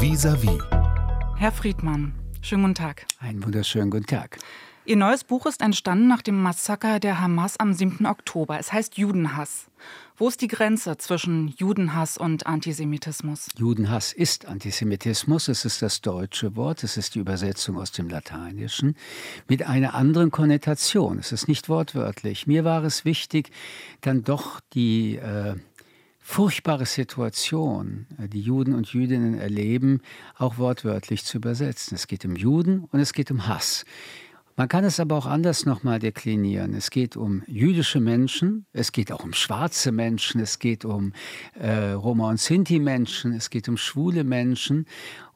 Vis-à-vis. Herr Friedmann, schönen guten Tag. Einen wunderschönen guten Tag. Ihr neues Buch ist entstanden nach dem Massaker der Hamas am 7. Oktober. Es heißt Judenhass. Wo ist die Grenze zwischen Judenhass und Antisemitismus? Judenhass ist Antisemitismus. Es ist das deutsche Wort. Es ist die Übersetzung aus dem Lateinischen mit einer anderen Konnotation. Es ist nicht wortwörtlich. Mir war es wichtig, dann doch die äh, furchtbare Situation, äh, die Juden und Jüdinnen erleben, auch wortwörtlich zu übersetzen. Es geht um Juden und es geht um Hass. Man kann es aber auch anders nochmal deklinieren. Es geht um jüdische Menschen, es geht auch um schwarze Menschen, es geht um äh, Roma- und Sinti-Menschen, es geht um schwule Menschen.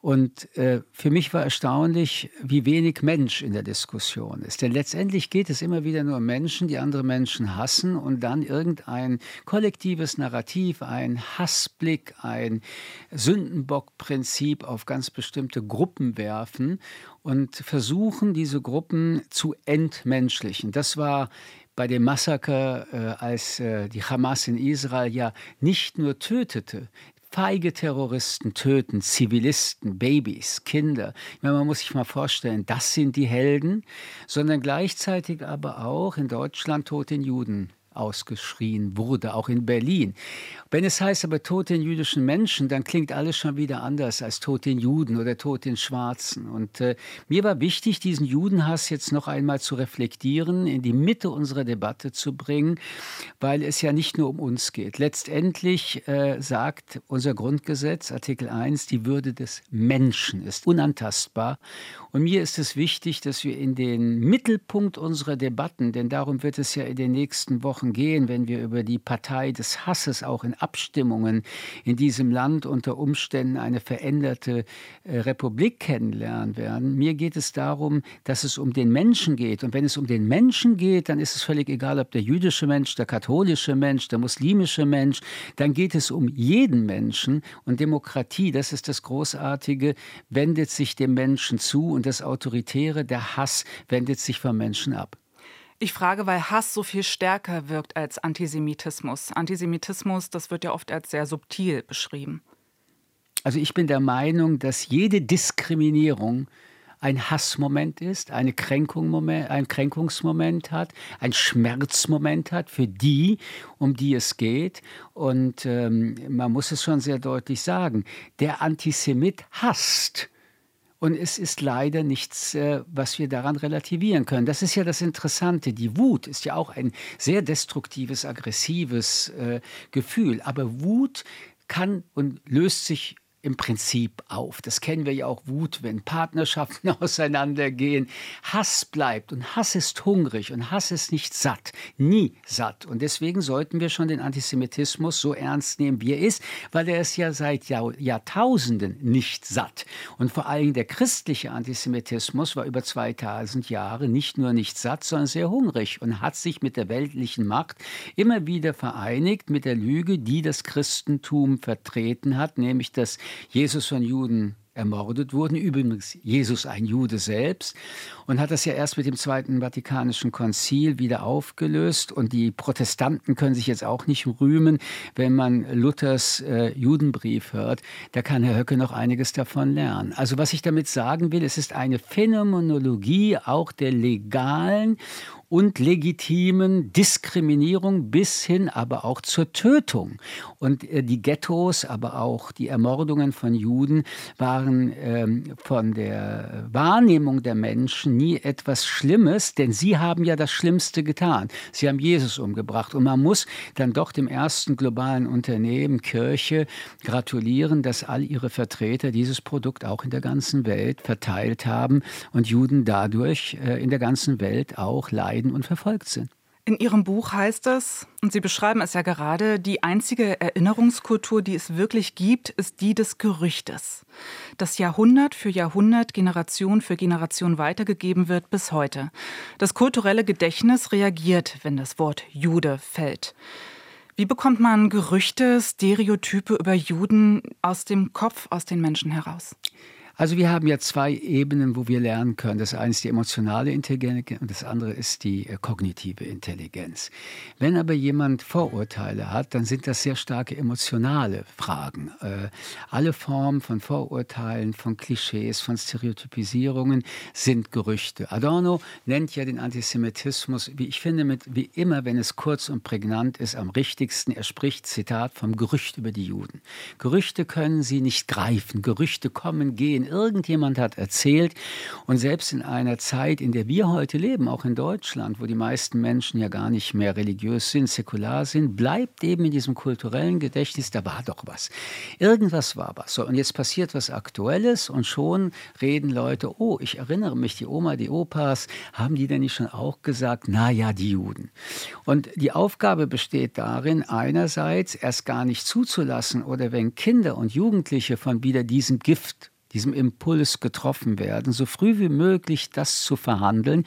Und äh, für mich war erstaunlich, wie wenig Mensch in der Diskussion ist. Denn letztendlich geht es immer wieder nur um Menschen, die andere Menschen hassen und dann irgendein kollektives Narrativ, ein Hassblick, ein Sündenbockprinzip auf ganz bestimmte Gruppen werfen und versuchen, diese Gruppen zu entmenschlichen. Das war bei dem Massaker, äh, als äh, die Hamas in Israel ja nicht nur tötete, feige Terroristen töten Zivilisten, Babys, Kinder. Meine, man muss sich mal vorstellen, das sind die Helden, sondern gleichzeitig aber auch in Deutschland Tod den Juden ausgeschrien wurde, auch in Berlin. Wenn es heißt aber Tod den jüdischen Menschen, dann klingt alles schon wieder anders als Tod den Juden oder Tod den Schwarzen. Und äh, mir war wichtig, diesen Judenhass jetzt noch einmal zu reflektieren, in die Mitte unserer Debatte zu bringen, weil es ja nicht nur um uns geht. Letztendlich äh, sagt unser Grundgesetz, Artikel 1, die Würde des Menschen ist unantastbar. Und mir ist es wichtig, dass wir in den Mittelpunkt unserer Debatten, denn darum wird es ja in den nächsten Wochen Wochen gehen, wenn wir über die Partei des Hasses auch in Abstimmungen in diesem Land unter Umständen eine veränderte äh, Republik kennenlernen werden. Mir geht es darum, dass es um den Menschen geht. Und wenn es um den Menschen geht, dann ist es völlig egal, ob der jüdische Mensch, der katholische Mensch, der muslimische Mensch, dann geht es um jeden Menschen. Und Demokratie, das ist das Großartige, wendet sich dem Menschen zu und das Autoritäre, der Hass, wendet sich vom Menschen ab. Ich frage, weil Hass so viel stärker wirkt als Antisemitismus. Antisemitismus, das wird ja oft als sehr subtil beschrieben. Also ich bin der Meinung, dass jede Diskriminierung ein Hassmoment ist, eine Kränkung ein Kränkungsmoment hat, ein Schmerzmoment hat für die, um die es geht. Und ähm, man muss es schon sehr deutlich sagen, der Antisemit hasst. Und es ist leider nichts, äh, was wir daran relativieren können. Das ist ja das Interessante. Die Wut ist ja auch ein sehr destruktives, aggressives äh, Gefühl. Aber Wut kann und löst sich im Prinzip auf. Das kennen wir ja auch Wut, wenn Partnerschaften auseinandergehen. Hass bleibt und Hass ist hungrig und Hass ist nicht satt, nie satt. Und deswegen sollten wir schon den Antisemitismus so ernst nehmen, wie er ist, weil er ist ja seit Jahr, Jahrtausenden nicht satt. Und vor allem der christliche Antisemitismus war über 2000 Jahre nicht nur nicht satt, sondern sehr hungrig und hat sich mit der weltlichen Macht immer wieder vereinigt mit der Lüge, die das Christentum vertreten hat, nämlich dass Jesus von Juden ermordet wurden. Übrigens Jesus ein Jude selbst und hat das ja erst mit dem Zweiten Vatikanischen Konzil wieder aufgelöst. Und die Protestanten können sich jetzt auch nicht rühmen, wenn man Luthers äh, Judenbrief hört. Da kann Herr Höcke noch einiges davon lernen. Also was ich damit sagen will, es ist eine Phänomenologie auch der legalen und legitimen Diskriminierung bis hin aber auch zur Tötung. Und äh, die Ghettos, aber auch die Ermordungen von Juden waren ähm, von der Wahrnehmung der Menschen nie etwas Schlimmes, denn sie haben ja das Schlimmste getan. Sie haben Jesus umgebracht. Und man muss dann doch dem ersten globalen Unternehmen Kirche gratulieren, dass all ihre Vertreter dieses Produkt auch in der ganzen Welt verteilt haben und Juden dadurch äh, in der ganzen Welt auch leiden leiden und verfolgt sind. In Ihrem Buch heißt es, und Sie beschreiben es ja gerade, die einzige Erinnerungskultur, die es wirklich gibt, ist die des Gerüchtes, das Jahrhundert für Jahrhundert, Generation für Generation weitergegeben wird bis heute. Das kulturelle Gedächtnis reagiert, wenn das Wort Jude fällt. Wie bekommt man Gerüchte, Stereotype über Juden aus dem Kopf, aus den Menschen heraus? Also wir haben ja zwei Ebenen, wo wir lernen können. Das eine ist die emotionale Intelligenz und das andere ist die äh, kognitive Intelligenz. Wenn aber jemand Vorurteile hat, dann sind das sehr starke emotionale Fragen. Äh, alle Formen von Vorurteilen, von Klischees, von Stereotypisierungen sind Gerüchte. Adorno nennt ja den Antisemitismus, wie ich finde, mit, wie immer, wenn es kurz und prägnant ist, am richtigsten. Er spricht, Zitat, vom Gerücht über die Juden. Gerüchte können sie nicht greifen. Gerüchte kommen, gehen. Irgendjemand hat erzählt. Und selbst in einer Zeit, in der wir heute leben, auch in Deutschland, wo die meisten Menschen ja gar nicht mehr religiös sind, säkular sind, bleibt eben in diesem kulturellen Gedächtnis, da war doch was. Irgendwas war was. So, und jetzt passiert was Aktuelles und schon reden Leute, oh, ich erinnere mich, die Oma, die Opas, haben die denn nicht schon auch gesagt, na ja, die Juden. Und die Aufgabe besteht darin, einerseits erst gar nicht zuzulassen oder wenn Kinder und Jugendliche von wieder diesem Gift diesem Impuls getroffen werden, so früh wie möglich das zu verhandeln.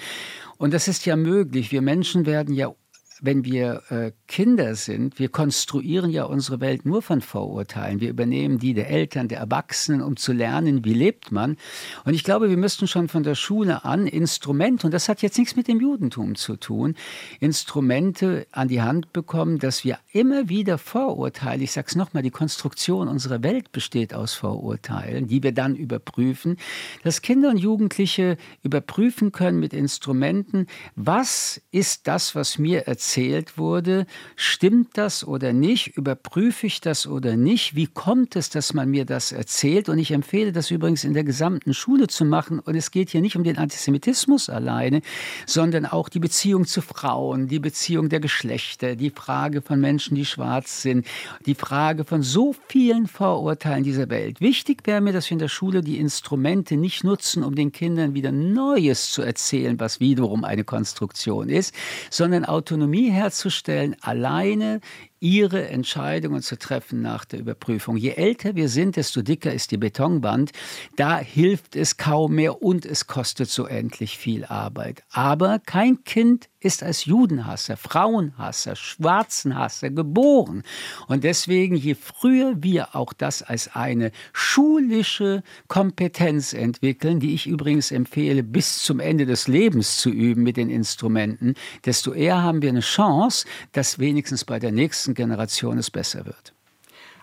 Und das ist ja möglich. Wir Menschen werden ja wenn wir äh, Kinder sind, wir konstruieren ja unsere Welt nur von Vorurteilen. Wir übernehmen die der Eltern, der Erwachsenen, um zu lernen, wie lebt man. Und ich glaube, wir müssten schon von der Schule an Instrumente, und das hat jetzt nichts mit dem Judentum zu tun, Instrumente an die Hand bekommen, dass wir immer wieder Vorurteile, ich sage es nochmal, die Konstruktion unserer Welt besteht aus Vorurteilen, die wir dann überprüfen, dass Kinder und Jugendliche überprüfen können mit Instrumenten, was ist das, was mir erzählt erzählt wurde, stimmt das oder nicht? Überprüfe ich das oder nicht? Wie kommt es, dass man mir das erzählt? Und ich empfehle das übrigens in der gesamten Schule zu machen. Und es geht hier nicht um den Antisemitismus alleine, sondern auch die Beziehung zu Frauen, die Beziehung der Geschlechter, die Frage von Menschen, die schwarz sind, die Frage von so vielen Vorurteilen dieser Welt. Wichtig wäre mir, dass wir in der Schule die Instrumente nicht nutzen, um den Kindern wieder Neues zu erzählen, was wiederum eine Konstruktion ist, sondern Autonomie Autonomie herzustellen, alleine ihre Entscheidungen zu treffen nach der Überprüfung. Je älter wir sind, desto dicker ist die Betonwand. Da hilft es kaum mehr und es kostet so endlich viel Arbeit. Aber kein Kind ist als Judenhasser, Frauenhasser, Schwarzenhasser geboren. Und deswegen, je früher wir auch das als eine schulische Kompetenz entwickeln, die ich übrigens empfehle, bis zum Ende des Lebens zu üben mit den Instrumenten, desto eher haben wir eine Chance, dass wenigstens bei der nächsten Generation es besser wird.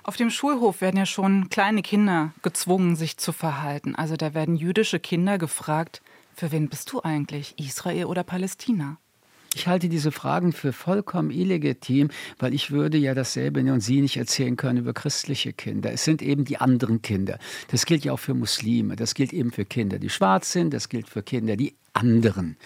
Auf dem Schulhof werden ja schon kleine Kinder gezwungen, sich zu verhalten. Also da werden jüdische Kinder gefragt, für wen bist du eigentlich, Israel oder Palästina? Ich halte diese Fragen für vollkommen illegitim, weil ich würde ja dasselbe und Sie nicht erzählen können über christliche Kinder. Es sind eben die anderen Kinder. Das gilt ja auch für Muslime. Das gilt eben für Kinder, die schwarz sind. Das gilt für Kinder, die anderen.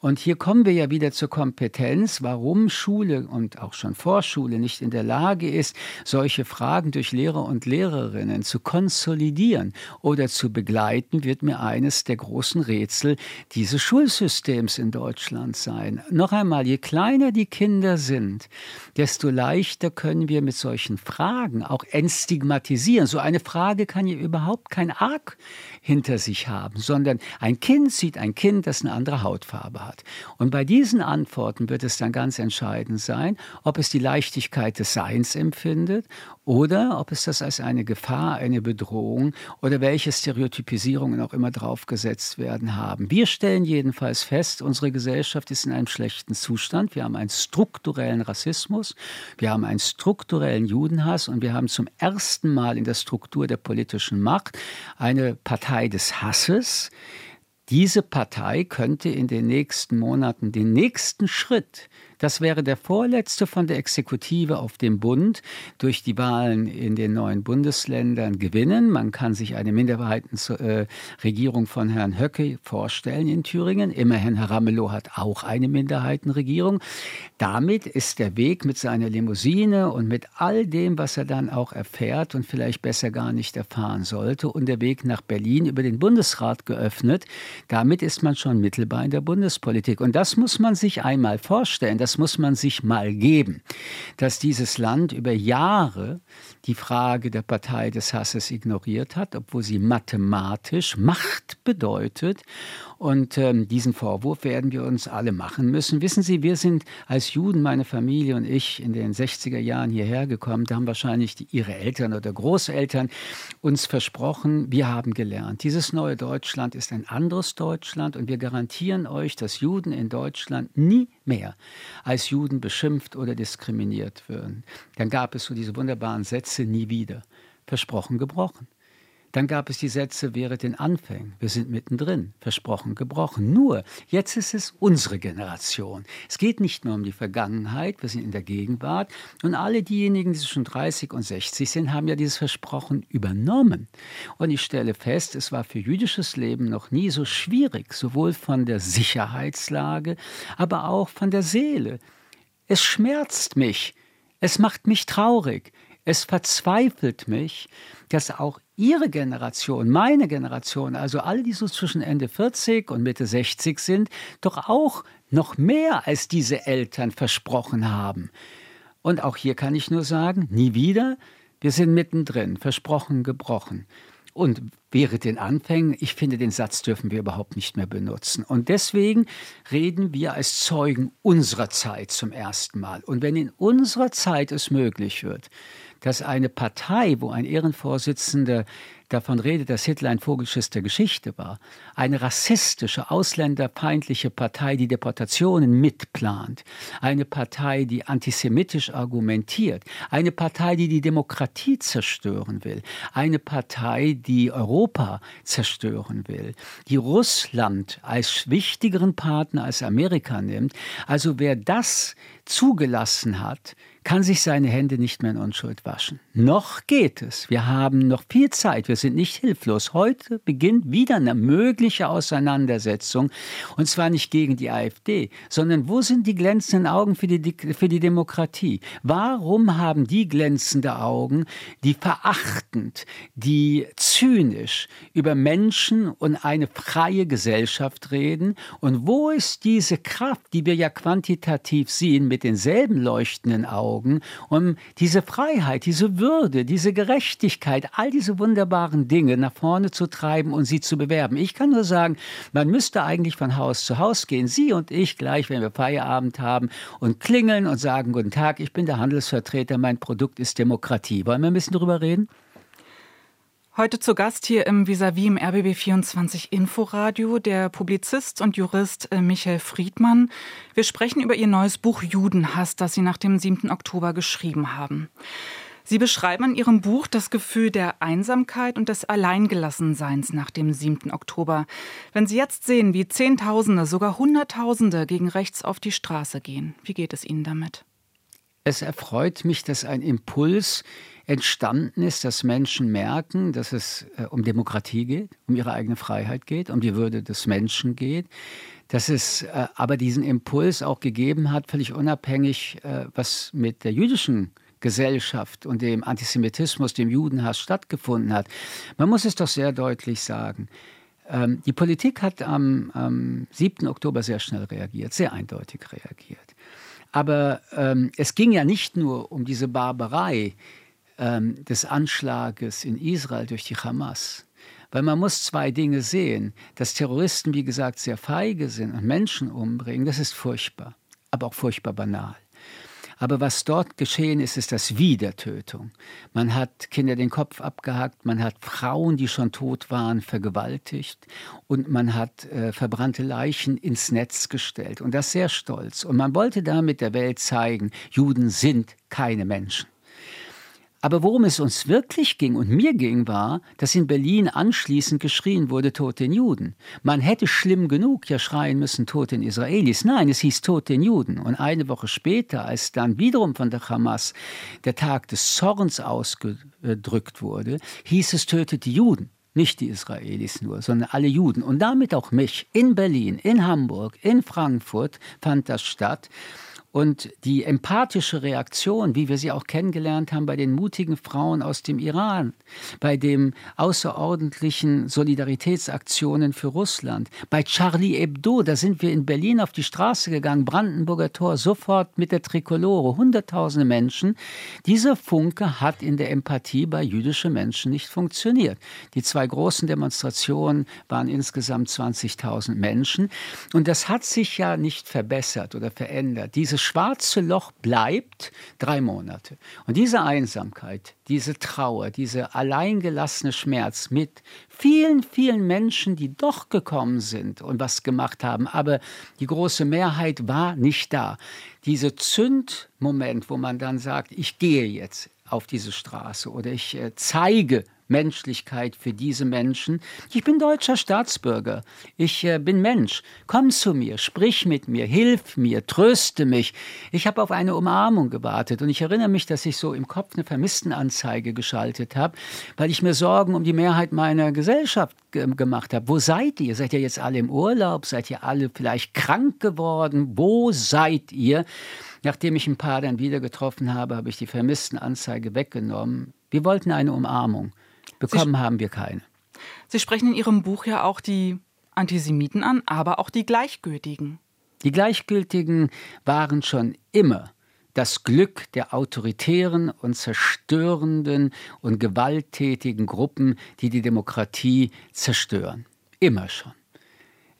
Und hier kommen wir ja wieder zur Kompetenz, warum Schule und auch schon Vorschule nicht in der Lage ist, solche Fragen durch Lehrer und Lehrerinnen zu konsolidieren oder zu begleiten, wird mir eines der großen Rätsel dieses Schulsystems in Deutschland sein. Noch einmal, je kleiner die Kinder sind, desto leichter können wir mit solchen Fragen auch entstigmatisieren. So eine Frage kann ja überhaupt kein Arg hinter sich haben, sondern ein Kind sieht ein Kind, das eine andere Hautfarbe hat. Und bei diesen Antworten wird es dann ganz entscheidend sein, ob es die Leichtigkeit des Seins empfindet oder ob es das als eine Gefahr, eine Bedrohung oder welche Stereotypisierungen auch immer draufgesetzt werden haben. Wir stellen jedenfalls fest, unsere Gesellschaft ist in einem schlechten Zustand. Wir haben einen strukturellen Rassismus, wir haben einen strukturellen Judenhass und wir haben zum ersten Mal in der Struktur der politischen Macht eine Partei des Hasses, diese Partei könnte in den nächsten Monaten den nächsten Schritt das wäre der vorletzte von der Exekutive auf dem Bund durch die Wahlen in den neuen Bundesländern gewinnen. Man kann sich eine Minderheitenregierung von Herrn Höcke vorstellen in Thüringen. Immerhin, Herr Ramelow hat auch eine Minderheitenregierung. Damit ist der Weg mit seiner Limousine und mit all dem, was er dann auch erfährt und vielleicht besser gar nicht erfahren sollte, und der Weg nach Berlin über den Bundesrat geöffnet. Damit ist man schon mittelbar in der Bundespolitik. Und das muss man sich einmal vorstellen das muss man sich mal geben, dass dieses Land über Jahre die Frage der Partei des Hasses ignoriert hat, obwohl sie mathematisch Macht bedeutet Und ähm, diesen Vorwurf werden wir uns alle machen müssen. Wissen Sie, wir sind als Juden, meine Familie und ich, in den 60er Jahren hierher gekommen. Da haben wahrscheinlich die, Ihre Eltern oder Großeltern uns versprochen, wir haben gelernt. Dieses neue Deutschland ist ein anderes Deutschland und wir garantieren euch, dass Juden in Deutschland nie mehr als Juden beschimpft oder diskriminiert würden. Dann gab es so diese wunderbaren Sätze, nie wieder. Versprochen, gebrochen. Dann gab es die Sätze, wäre den Anfängen. Wir sind mittendrin, versprochen, gebrochen. Nur, jetzt ist es unsere Generation. Es geht nicht nur um die Vergangenheit, wir sind in der Gegenwart. Und alle diejenigen, die schon 30 und 60 sind, haben ja dieses Versprochen übernommen. Und ich stelle fest, es war für jüdisches Leben noch nie so schwierig, sowohl von der Sicherheitslage, aber auch von der Seele. Es schmerzt mich. Es macht mich traurig. Es verzweifelt mich, dass auch Ihre Generation, meine Generation, also alle, die so zwischen Ende 40 und Mitte 60 sind, doch auch noch mehr als diese Eltern versprochen haben. Und auch hier kann ich nur sagen, nie wieder, wir sind mittendrin, versprochen, gebrochen. Und wäre den Anfängen, ich finde, den Satz dürfen wir überhaupt nicht mehr benutzen. Und deswegen reden wir als Zeugen unserer Zeit zum ersten Mal. Und wenn in unserer Zeit es möglich wird, dass eine Partei, wo ein Ehrenvorsitzender davon redet, dass Hitler ein Vogelschiss der Geschichte war, eine rassistische, ausländerfeindliche Partei, die Deportationen mitplant, eine Partei, die antisemitisch argumentiert, eine Partei, die die Demokratie zerstören will, eine Partei, die Europa zerstören will, die Russland als wichtigeren Partner als Amerika nimmt. Also wer das zugelassen hat, kann sich seine Hände nicht mehr in Unschuld waschen. Noch geht es. Wir haben noch viel Zeit. Wir sind nicht hilflos. Heute beginnt wieder eine mögliche Auseinandersetzung. Und zwar nicht gegen die AfD, sondern wo sind die glänzenden Augen für die, für die Demokratie? Warum haben die glänzende Augen, die verachtend, die zynisch über Menschen und eine freie Gesellschaft reden? Und wo ist diese Kraft, die wir ja quantitativ sehen, mit denselben leuchtenden Augen, um diese Freiheit, diese Würde, diese Gerechtigkeit, all diese wunderbaren Dinge nach vorne zu treiben und sie zu bewerben. Ich kann nur sagen, man müsste eigentlich von Haus zu Haus gehen, Sie und ich gleich, wenn wir Feierabend haben und klingeln und sagen, guten Tag, ich bin der Handelsvertreter, mein Produkt ist Demokratie. Wollen wir ein bisschen darüber reden? Heute zu Gast hier im Vis-a-vis im RBB24 Inforadio der Publizist und Jurist äh, Michael Friedmann. Wir sprechen über Ihr neues Buch Judenhass, das Sie nach dem 7. Oktober geschrieben haben. Sie beschreiben in Ihrem Buch das Gefühl der Einsamkeit und des Alleingelassenseins nach dem 7. Oktober. Wenn Sie jetzt sehen, wie Zehntausende, sogar Hunderttausende gegen rechts auf die Straße gehen, wie geht es Ihnen damit? Es erfreut mich, dass ein Impuls entstanden ist, dass Menschen merken, dass es äh, um Demokratie geht, um ihre eigene Freiheit geht, um die Würde des Menschen geht, dass es äh, aber diesen Impuls auch gegeben hat, völlig unabhängig, äh, was mit der jüdischen Gesellschaft und dem Antisemitismus, dem Judenhass stattgefunden hat. Man muss es doch sehr deutlich sagen. Ähm, die Politik hat am, am 7. Oktober sehr schnell reagiert, sehr eindeutig reagiert. Aber ähm, es ging ja nicht nur um diese Barbarei, ähm, des Anschlages in Israel durch die Hamas. Weil man muss zwei Dinge sehen. Dass Terroristen, wie gesagt, sehr feige sind und Menschen umbringen, das ist furchtbar, aber auch furchtbar banal. Aber was dort geschehen ist, ist das Wiedertötung. Man hat Kinder den Kopf abgehackt, man hat Frauen, die schon tot waren, vergewaltigt und man hat äh, verbrannte Leichen ins Netz gestellt. Und das sehr stolz. Und man wollte damit der Welt zeigen, Juden sind keine Menschen. Aber worum es uns wirklich ging und mir ging, war, dass in Berlin anschließend geschrien wurde, Tod den Juden. Man hätte schlimm genug ja schreien müssen, Tod den Israelis. Nein, es hieß Tod den Juden. Und eine Woche später, als dann wiederum von der Hamas der Tag des Zorns ausgedrückt wurde, hieß es, tötet die Juden. Nicht die Israelis nur, sondern alle Juden. Und damit auch mich. In Berlin, in Hamburg, in Frankfurt fand das statt. Und die empathische Reaktion, wie wir sie auch kennengelernt haben bei den mutigen Frauen aus dem Iran, bei den außerordentlichen Solidaritätsaktionen für Russland, bei Charlie Hebdo, da sind wir in Berlin auf die Straße gegangen, Brandenburger Tor, sofort mit der Trikolore, hunderttausende Menschen. Dieser Funke hat in der Empathie bei jüdischen Menschen nicht funktioniert. Die zwei großen Demonstrationen waren insgesamt 20.000 Menschen. Und das hat sich ja nicht verbessert oder verändert. Dieses schwarze Loch bleibt drei Monate. Und diese Einsamkeit, diese Trauer, dieser alleingelassene Schmerz mit vielen, vielen Menschen, die doch gekommen sind und was gemacht haben, aber die große Mehrheit war nicht da. Dieser Zündmoment, wo man dann sagt, ich gehe jetzt auf diese Straße oder ich äh, zeige Menschlichkeit für diese Menschen. Ich bin deutscher Staatsbürger. Ich äh, bin Mensch. Komm zu mir, sprich mit mir, hilf mir, tröste mich. Ich habe auf eine Umarmung gewartet und ich erinnere mich, dass ich so im Kopf eine Vermisstenanzeige geschaltet habe, weil ich mir Sorgen um die Mehrheit meiner Gesellschaft gemacht habe. Wo seid ihr? Seid ihr jetzt alle im Urlaub? Seid ihr alle vielleicht krank geworden? Wo seid ihr? Nachdem ich ein paar dann wieder getroffen habe, habe ich die Vermisstenanzeige weggenommen. Wir wollten eine Umarmung. Bekommen Sie, haben wir keine. Sie sprechen in Ihrem Buch ja auch die Antisemiten an, aber auch die Gleichgültigen. Die Gleichgültigen waren schon immer das Glück der autoritären und zerstörenden und gewalttätigen Gruppen, die die Demokratie zerstören. Immer schon.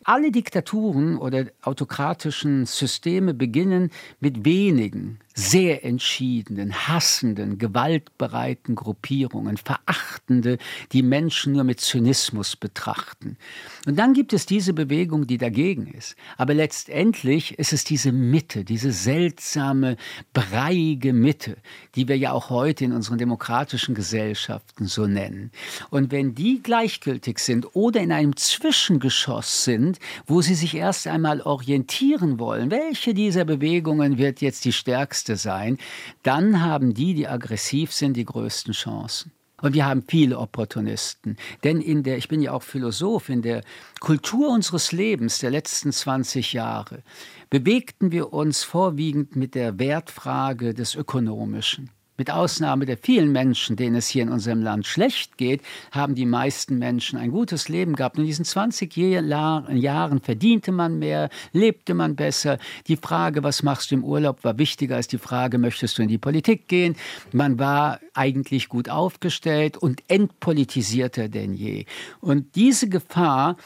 Alle Diktaturen oder autokratischen Systeme beginnen mit wenigen, sehr entschiedenen, hassenden, gewaltbereiten Gruppierungen, verachtende, die Menschen nur mit Zynismus betrachten. Und dann gibt es diese Bewegung, die dagegen ist. Aber letztendlich ist es diese Mitte, diese seltsame, breiige Mitte, die wir ja auch heute in unseren demokratischen Gesellschaften so nennen. Und wenn die gleichgültig sind oder in einem Zwischengeschoss sind, wo sie sich erst einmal orientieren wollen, welche dieser Bewegungen wird jetzt die stärkste Stärkste sein, dann haben die, die aggressiv sind, die größten Chancen. Und wir haben viele Opportunisten. Denn in der, ich bin ja auch Philosoph, in der Kultur unseres Lebens der letzten 20 Jahre bewegten wir uns vorwiegend mit der Wertfrage des Ökonomischen. Mit Ausnahme der vielen Menschen, denen es hier in unserem Land schlecht geht, haben die meisten Menschen ein gutes Leben gehabt. In diesen 20 Jahren verdiente man mehr, lebte man besser. Die Frage, was machst du im Urlaub, war wichtiger als die Frage, möchtest du in die Politik gehen? Man war eigentlich gut aufgestellt und entpolitisierter denn je. Und diese Gefahr,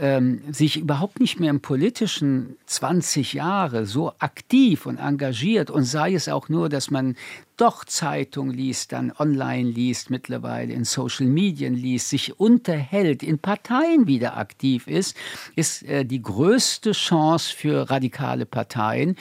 ähm, sich überhaupt nicht mehr im politischen 20 Jahre so aktiv und engagiert und sei es auch nur, dass man doch Zeitung liest, dann online liest, mittlerweile in Social Medien liest, sich unterhält, in Parteien wieder aktiv ist, ist äh, die größte Chance für radikale Parteien.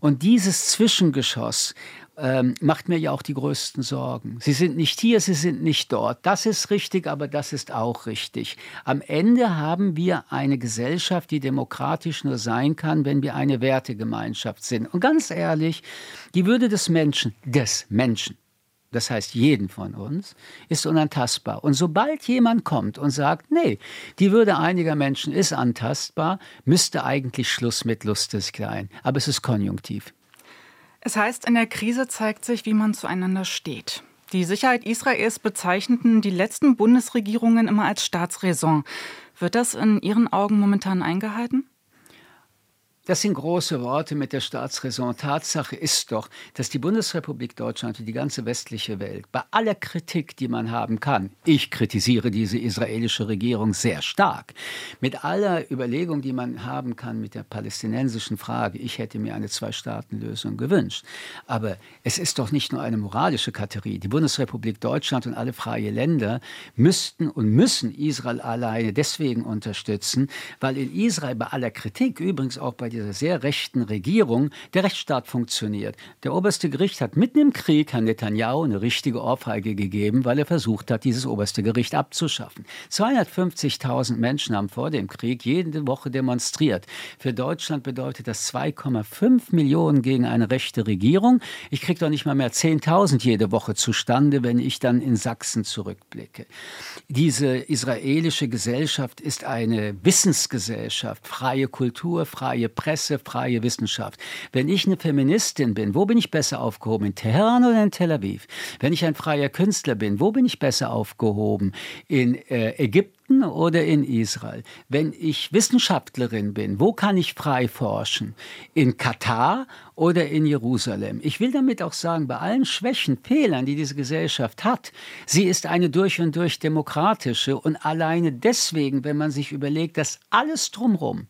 Und dieses Zwischengeschoss ähm, macht mir ja auch die größten Sorgen. Sie sind nicht hier, sie sind nicht dort. Das ist richtig, aber das ist auch richtig. Am Ende haben wir eine Gesellschaft, die demokratisch nur sein kann, wenn wir eine Wertegemeinschaft sind. Und ganz ehrlich, die Würde des Menschen, des Menschen, das heißt jeden von uns, ist unantastbar. Und sobald jemand kommt und sagt, nee, die Würde einiger Menschen ist antastbar, müsste eigentlich Schluss mit lustig sein. Aber es ist konjunktiv. Es heißt, in der Krise zeigt sich, wie man zueinander steht. Die Sicherheit Israels bezeichneten die letzten Bundesregierungen immer als Staatsräson. Wird das in Ihren Augen momentan eingehalten? Das sind große Worte mit der Staatsräson. Tatsache ist doch, dass die Bundesrepublik Deutschland und die ganze westliche Welt bei aller Kritik, die man haben kann, ich kritisiere diese israelische Regierung sehr stark, mit aller Überlegung, die man haben kann mit der palästinensischen Frage, ich hätte mir eine Zwei-Staaten-Lösung gewünscht. Aber es ist doch nicht nur eine moralische Kategorie. Die Bundesrepublik Deutschland und alle freie Länder müssten und müssen Israel alleine deswegen unterstützen, weil in Israel bei aller Kritik, übrigens auch bei dieser sehr rechten Regierung der Rechtsstaat funktioniert. Der oberste Gericht hat mitten im Krieg Herrn Netanyahu eine richtige Ohrfeige gegeben, weil er versucht hat, dieses oberste Gericht abzuschaffen. 250.000 Menschen haben vor dem Krieg jede Woche demonstriert. Für Deutschland bedeutet das 2,5 Millionen gegen eine rechte Regierung. Ich kriege doch nicht mal mehr 10.000 jede Woche zustande, wenn ich dann in Sachsen zurückblicke. Diese israelische Gesellschaft ist eine Wissensgesellschaft, freie Kultur, freie Presse. Presse, freie Wissenschaft. Wenn ich eine Feministin bin, wo bin ich besser aufgehoben? In Teheran oder in Tel Aviv? Wenn ich ein freier Künstler bin, wo bin ich besser aufgehoben? In äh, Ägypten oder in Israel? Wenn ich Wissenschaftlerin bin, wo kann ich frei forschen? In Katar oder in Jerusalem? Ich will damit auch sagen, bei allen Schwächen, Fehlern, die diese Gesellschaft hat, sie ist eine durch und durch demokratische und alleine deswegen, wenn man sich überlegt, dass alles drumherum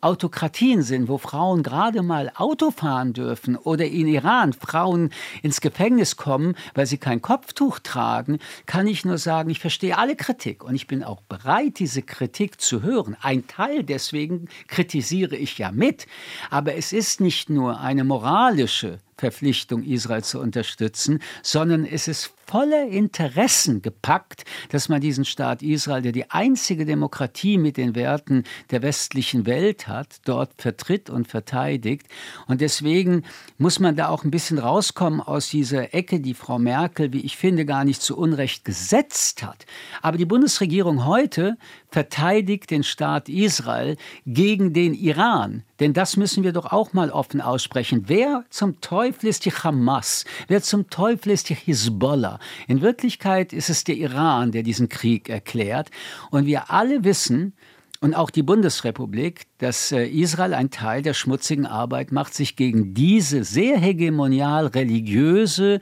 Autokratien sind, wo Frauen gerade mal Auto fahren dürfen oder in Iran Frauen ins Gefängnis kommen, weil sie kein Kopftuch tragen, kann ich nur sagen, ich verstehe alle Kritik und ich bin auch bereit, diese Kritik zu hören. Ein Teil deswegen kritisiere ich ja mit, aber es ist nicht nur eine moralische Verpflichtung, Israel zu unterstützen, sondern es ist voller Interessen gepackt, dass man diesen Staat Israel, der die einzige Demokratie mit den Werten der westlichen Welt hat, dort vertritt und verteidigt. Und deswegen muss man da auch ein bisschen rauskommen aus dieser Ecke, die Frau Merkel, wie ich finde, gar nicht zu Unrecht gesetzt hat. Aber die Bundesregierung heute verteidigt den Staat Israel gegen den Iran. Denn das müssen wir doch auch mal offen aussprechen. Wer zum Teufel ist die Hamas? Wer zum Teufel ist die Hisbollah? In Wirklichkeit ist es der Iran, der diesen Krieg erklärt. Und wir alle wissen, und auch die Bundesrepublik, dass äh, Israel ein Teil der schmutzigen Arbeit macht, sich gegen diese sehr hegemonial religiöse,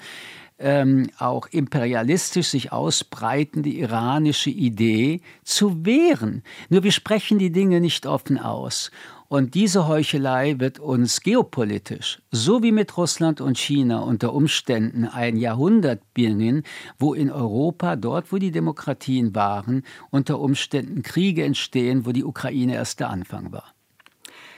ähm, auch imperialistisch sich ausbreitende iranische Idee zu wehren. Nur wir sprechen die Dinge nicht offen aus. Und diese Heuchelei wird uns geopolitisch, so wie mit Russland und China unter Umständen ein Jahrhundert bringen, wo in Europa, dort wo die Demokratien waren, unter Umständen Kriege entstehen, wo die Ukraine erst der Anfang war.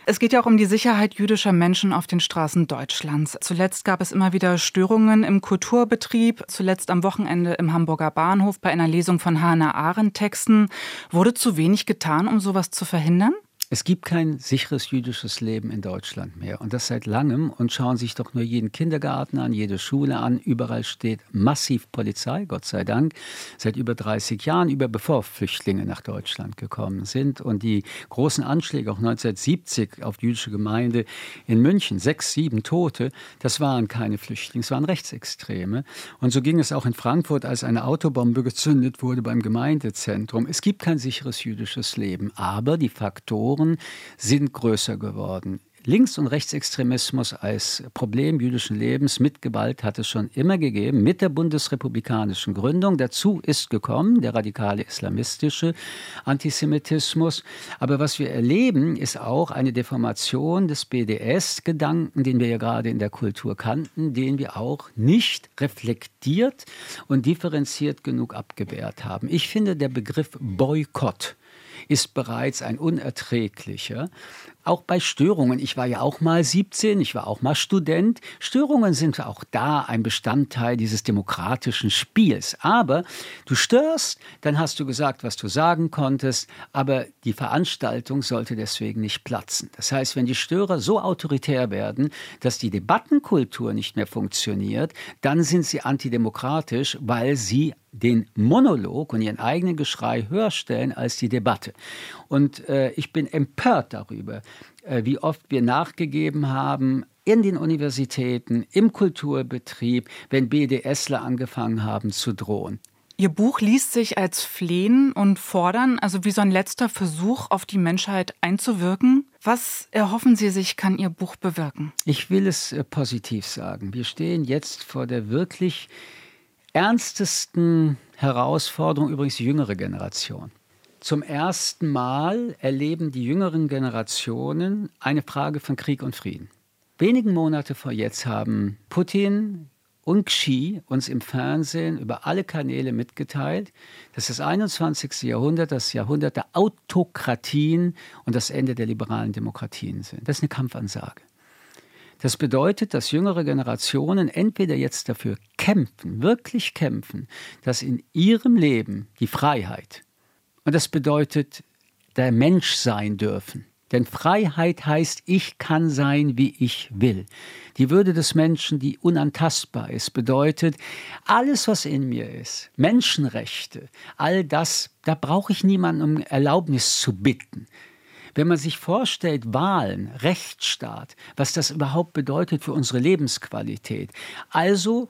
Es geht ja auch um die Sicherheit jüdischer Menschen auf den Straßen Deutschlands. Zuletzt gab es immer wieder Störungen im Kulturbetrieb, zuletzt am Wochenende im Hamburger Bahnhof bei einer Lesung von Hannah Arendt Texten. Wurde zu wenig getan, um sowas zu verhindern? Es gibt kein sicheres jüdisches Leben in Deutschland mehr und das seit langem. Und schauen sich doch nur jeden Kindergarten an, jede Schule an. Überall steht massiv Polizei, Gott sei Dank, seit über 30 Jahren, über bevor Flüchtlinge nach Deutschland gekommen sind. Und die großen Anschläge auch 1970 auf die jüdische Gemeinde in München, sechs, sieben Tote, das waren keine Flüchtlinge, es waren Rechtsextreme. Und so ging es auch in Frankfurt, als eine Autobombe gezündet wurde beim Gemeindezentrum. Es gibt kein sicheres jüdisches Leben, aber die Faktoren Faktoren sind größer geworden. Links- und Rechtsextremismus als Problem jüdischen Lebens mit Gewalt hat es schon immer gegeben, mit der bundesrepublikanischen Gründung. Dazu ist gekommen der radikale islamistische Antisemitismus. Aber was wir erleben, ist auch eine Deformation des BDS-Gedanken, den wir ja gerade in der Kultur kannten, den wir auch nicht reflektiert und differenziert genug abgewehrt haben. Ich finde, der Begriff Boykott ist bereits ein unerträglicher. Auch bei Störungen. Ich war ja auch mal 17, ich war auch mal Student. Störungen sind auch da ein Bestandteil dieses demokratischen Spiels. Aber du störst, dann hast du gesagt, was du sagen konntest, aber die Veranstaltung sollte deswegen nicht platzen. Das heißt, wenn die Störer so autoritär werden, dass die Debattenkultur nicht mehr funktioniert, dann sind sie antidemokratisch, weil sie den Monolog und ihren eigenen Geschrei höher stellen als die Debatte. Und äh, ich bin empört darüber, äh, wie oft wir nachgegeben haben in den Universitäten, im Kulturbetrieb, wenn BDSler angefangen haben zu drohen. Ihr Buch liest sich als Flehen und Fordern, also wie so ein letzter Versuch, auf die Menschheit einzuwirken. Was erhoffen Sie sich, kann Ihr Buch bewirken? Ich will es äh, positiv sagen. Wir stehen jetzt vor der wirklich ernstesten Herausforderung, übrigens die jüngere Generation. Zum ersten Mal erleben die jüngeren Generationen eine Frage von Krieg und Frieden. Wenigen Monate vor jetzt haben Putin und Xi uns im Fernsehen über alle Kanäle mitgeteilt, dass das 21. Jahrhundert das Jahrhundert der Autokratien und das Ende der liberalen Demokratien sind. Das ist eine Kampfansage. Das bedeutet, dass jüngere Generationen entweder jetzt dafür kämpfen, wirklich kämpfen, dass in ihrem Leben die Freiheit, und das bedeutet der Mensch sein dürfen. Denn Freiheit heißt, ich kann sein, wie ich will. Die Würde des Menschen, die unantastbar ist, bedeutet, alles, was in mir ist, Menschenrechte, all das, da brauche ich niemanden um Erlaubnis zu bitten. Wenn man sich vorstellt, Wahlen, Rechtsstaat, was das überhaupt bedeutet für unsere Lebensqualität. Also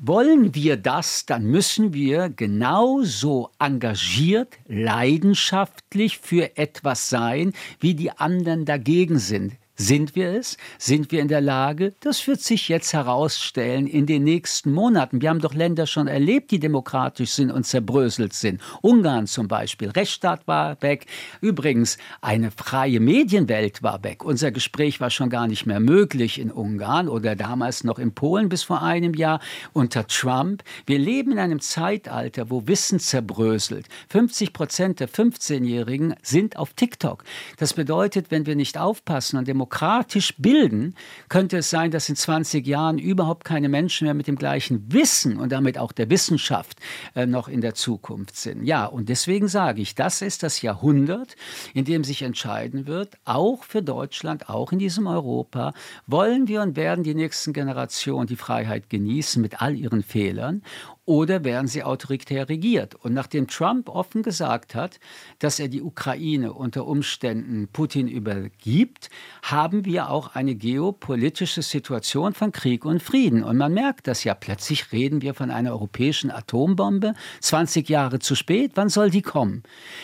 wollen wir das, dann müssen wir genauso engagiert, leidenschaftlich für etwas sein, wie die anderen dagegen sind. Sind wir es? Sind wir in der Lage? Das wird sich jetzt herausstellen in den nächsten Monaten. Wir haben doch Länder schon erlebt, die demokratisch sind und zerbröselt sind. Ungarn zum Beispiel. Rechtsstaat war weg. Übrigens, eine freie Medienwelt war weg. Unser Gespräch war schon gar nicht mehr möglich in Ungarn oder damals noch in Polen bis vor einem Jahr unter Trump. Wir leben in einem Zeitalter, wo Wissen zerbröselt. 50 Prozent der 15-Jährigen sind auf TikTok. Das bedeutet, wenn wir nicht aufpassen und demokratisch demokratisch bilden, könnte es sein, dass in 20 Jahren überhaupt keine Menschen mehr mit dem gleichen Wissen und damit auch der Wissenschaft äh, noch in der Zukunft sind. Ja, und deswegen sage ich, das ist das Jahrhundert, in dem sich entscheiden wird, auch für Deutschland, auch in diesem Europa, wollen wir und werden die nächsten Generationen die Freiheit genießen mit all ihren Fehlern oder werden sie autoritär regiert? Und nachdem Trump offen gesagt hat, dass er die Ukraine unter Umständen Putin übergibt, haben wir auch eine geopolitische Situation von Krieg und Frieden. Und man merkt das ja. Plötzlich reden wir von einer europäischen Atombombe. 20 Jahre zu spät, wann soll die kommen?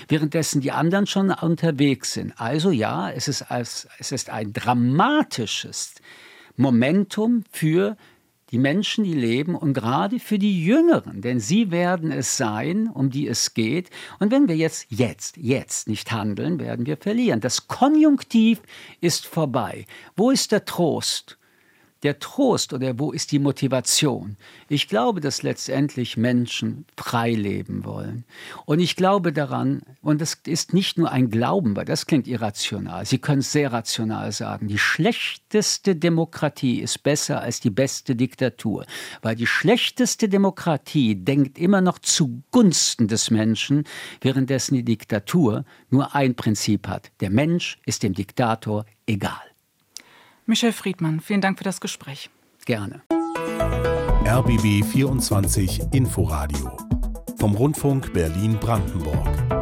Währenddessen die anderen schon unterwegs sind. Also ja, es ist, es ist ein dramatisches Momentum für die Menschen, die leben und gerade für die Jüngeren, denn sie werden es sein, um die es geht. Und wenn wir jetzt, jetzt, jetzt nicht handeln, werden wir verlieren. Das Konjunktiv ist vorbei. Wo ist der Trost? Der Trost oder wo ist die Motivation? Ich glaube, dass letztendlich Menschen frei leben wollen. Und ich glaube daran, und das ist nicht nur ein Glauben, weil das klingt irrational. Sie können es sehr rational sagen. Die schlechteste Demokratie ist besser als die beste Diktatur. Weil die schlechteste Demokratie denkt immer noch zugunsten des Menschen, währenddessen die Diktatur nur ein Prinzip hat. Der Mensch ist dem Diktator egal. Michel Friedmann, vielen Dank für das Gespräch. Gerne. RBB 24 Inforadio vom Rundfunk Berlin-Brandenburg.